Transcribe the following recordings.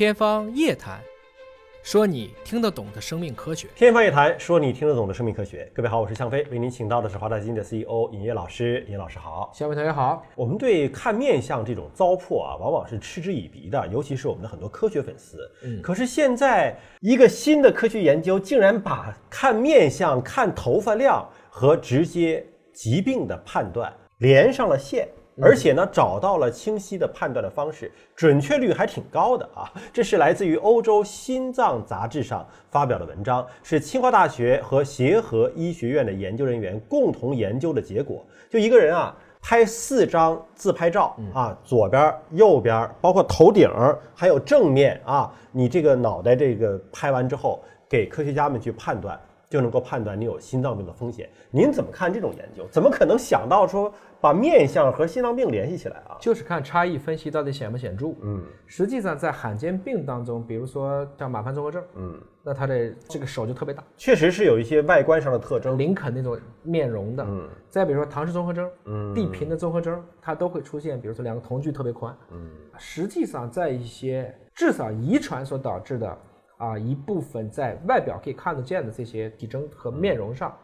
天方夜谭，说你听得懂的生命科学。天方夜谭，说你听得懂的生命科学。各位好，我是向飞，为您请到的是华大基因的 CEO 尹烨老师。尹老师好，向飞同学好。我们对看面相这种糟粕啊，往往是嗤之以鼻的，尤其是我们的很多科学粉丝。嗯，可是现在一个新的科学研究，竟然把看面相、看头发量和直接疾病的判断连上了线。而且呢，找到了清晰的判断的方式，准确率还挺高的啊！这是来自于欧洲心脏杂志上发表的文章，是清华大学和协和医学院的研究人员共同研究的结果。就一个人啊，拍四张自拍照啊，左边、右边，包括头顶，还有正面啊，你这个脑袋这个拍完之后，给科学家们去判断。就能够判断你有心脏病的风险。您怎么看这种研究？怎么可能想到说把面相和心脏病联系起来啊？就是看差异分析到底显不显著。嗯，实际上在罕见病当中，比如说像马凡综合症，嗯，那他的这个手就特别大，确实是有一些外观上的特征，林肯那种面容的。嗯，再比如说唐氏综合征，嗯，地贫的综合征，它都会出现，比如说两个瞳距特别宽。嗯，实际上在一些至少遗传所导致的。啊，一部分在外表可以看得见的这些体征和面容上，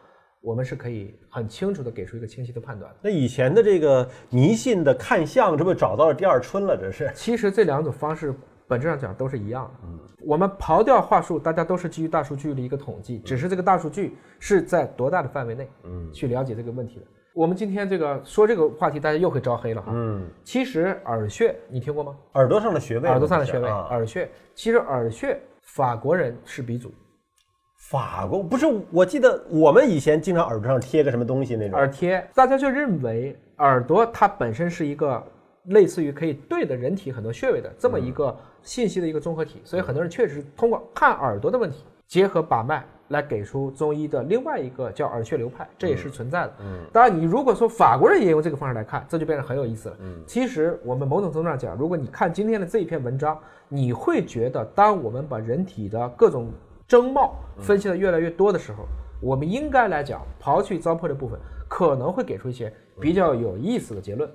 我们是可以很清楚的给出一个清晰的判断。那以前的这个迷信的看相，这不找到了第二春了？这是。其实这两种方式本质上讲都是一样的。嗯，我们刨掉话术，大家都是基于大数据的一个统计，只是这个大数据是在多大的范围内，嗯，去了解这个问题的。我们今天这个说这个话题，大家又会招黑了哈。嗯，其实耳穴你听过吗？耳朵上的穴位，耳朵上的穴位，耳穴。其实耳穴。法国人是鼻祖，法国不是？我记得我们以前经常耳朵上贴个什么东西那种耳贴，大家就认为耳朵它本身是一个类似于可以对的人体很多穴位的这么一个信息的一个综合体，所以很多人确实通过看耳朵的问题，结合把脉来给出中医的另外一个叫耳穴流派，这也是存在的。嗯，当然你如果说法国人也用这个方式来看，这就变得很有意思了。嗯，其实我们某种程度上讲，如果你看今天的这一篇文章。你会觉得，当我们把人体的各种征貌分析的越来越多的时候，我们应该来讲，刨去糟粕的部分，可能会给出一些比较有意思的结论。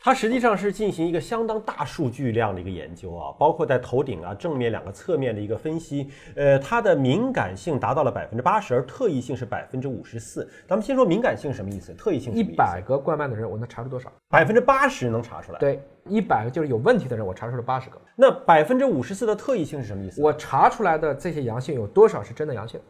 它实际上是进行一个相当大数据量的一个研究啊，包括在头顶啊、正面两个侧面的一个分析。呃，它的敏感性达到了百分之八十，而特异性是百分之五十四。咱们先说敏感性什么意思？特异性一百个冠脉的人，我能查出多少？百分之八十能查出来。对，一百个就是有问题的人，我查出了八十个。那百分之五十四的特异性是什么意思？我查出来的这些阳性有多少是真的阳性？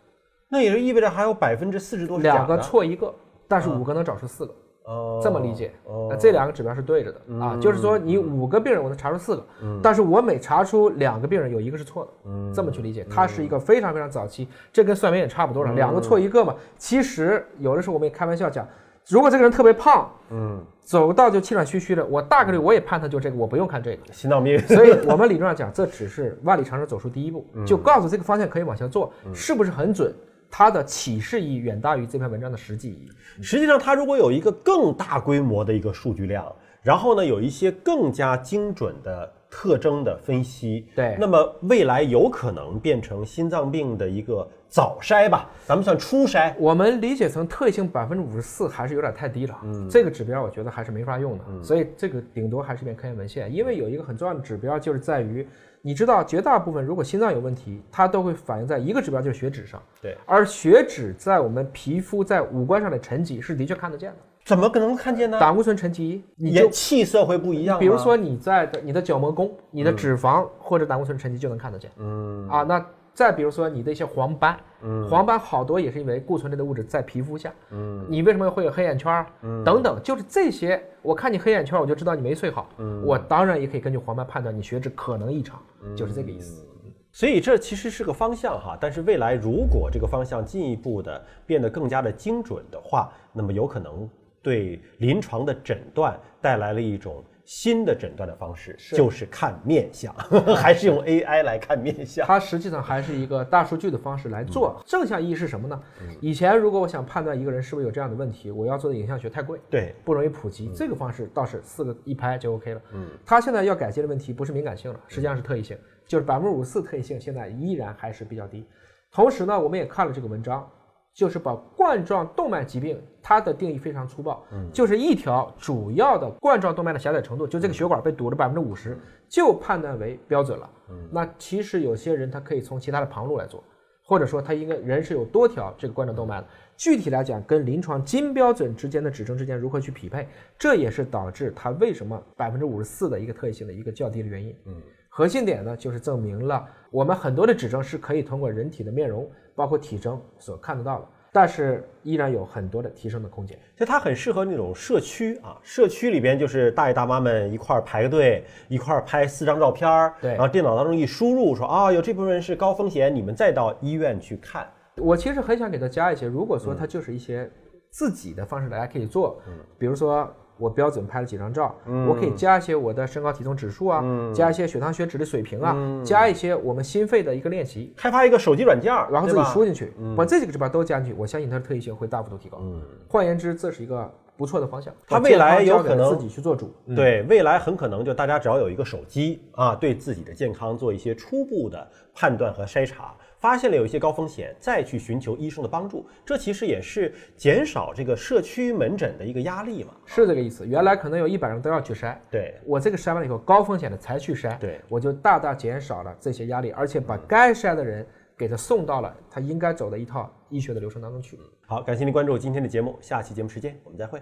那也就意味着还有百分之四十多两个错一个，但是五个能找出四个。哦，这么理解，那这两个指标是对着的啊，就是说你五个病人我能查出四个，但是我每查出两个病人有一个是错的，嗯，这么去理解，它是一个非常非常早期，这跟算命也差不多了，两个错一个嘛。其实有的时候我们也开玩笑讲，如果这个人特别胖，嗯，走道就气喘吁吁的，我大概率我也判他就这个，我不用看这个心脏病。所以我们理论上讲，这只是万里长城走出第一步，就告诉这个方向可以往下做，是不是很准？它的启示意义远大于这篇文章的实际意义。实际上，它如果有一个更大规模的一个数据量，然后呢，有一些更加精准的特征的分析，对，那么未来有可能变成心脏病的一个早筛吧？咱们算初筛。我们理解成特异性百分之五十四还是有点太低了，嗯，这个指标我觉得还是没法用的。所以这个顶多还是一篇科研文献，因为有一个很重要的指标就是在于。你知道，绝大部分如果心脏有问题，它都会反映在一个指标，就是血脂上。对，而血脂在我们皮肤在五官上的沉积是的确看得见的。怎么可能看见呢？胆固醇沉积，你就气色会不一样。比如说你在你的角膜弓，你的脂肪或者胆固醇沉积就能看得见。嗯啊，那。再比如说你的一些黄斑，嗯，黄斑好多也是因为固醇类的物质在皮肤下，嗯，你为什么会有黑眼圈？嗯，等等，就是这些。我看你黑眼圈，我就知道你没睡好。嗯，我当然也可以根据黄斑判断你血脂可能异常，就是这个意思。所以这其实是个方向哈，但是未来如果这个方向进一步的变得更加的精准的话，那么有可能对临床的诊断带来了一种。新的诊断的方式就是看面相，还是用 AI 来看面相？它实际上还是一个大数据的方式来做。正向意义是什么呢？以前如果我想判断一个人是不是有这样的问题，我要做的影像学太贵，对，不容易普及。这个方式倒是四个一拍就 OK 了。嗯，他现在要改进的问题不是敏感性了，实际上是特异性，就是百分之五十四特异性现在依然还是比较低。同时呢，我们也看了这个文章，就是把冠状动脉疾病，它的定义非常粗暴，嗯就是一条主要的冠状动脉的狭窄程度，就这个血管被堵了百分之五十，就判断为标准了。嗯那其实有些人他可以从其他的旁路来做，或者说他应该人是有多条这个冠状动脉的。具体来讲，跟临床金标准之间的指征之间如何去匹配，这也是导致它为什么百分之五十四的一个特异性的一个较低的原因。嗯，核心点呢，就是证明了我们很多的指征是可以通过人体的面容，包括体征所看得到的。但是依然有很多的提升的空间，就它很适合那种社区啊，社区里边就是大爷大妈们一块儿排个队，一块儿拍四张照片儿，对，然后电脑当中一输入说啊，有这部分人是高风险，你们再到医院去看。我其实很想给他加一些，如果说他就是一些自己的方式，大家可以做，嗯，比如说。我标准拍了几张照，我可以加一些我的身高体重指数啊，加一些血糖血脂的水平啊，加一些我们心肺的一个练习，开发一个手机软件，然后自己输进去，把这几个指标都加进去，我相信它的特异性会大幅度提高。换言之，这是一个不错的方向。它未来有可能自己去做主，对未来很可能就大家只要有一个手机啊，对自己的健康做一些初步的判断和筛查。发现了有一些高风险，再去寻求医生的帮助，这其实也是减少这个社区门诊的一个压力嘛。是这个意思。原来可能有一百人都要去筛，对我这个筛完了以后，高风险的才去筛，对我就大大减少了这些压力，而且把该筛的人给他送到了他应该走的一套医学的流程当中去。好，感谢您关注今天的节目，下期节目时间我们再会。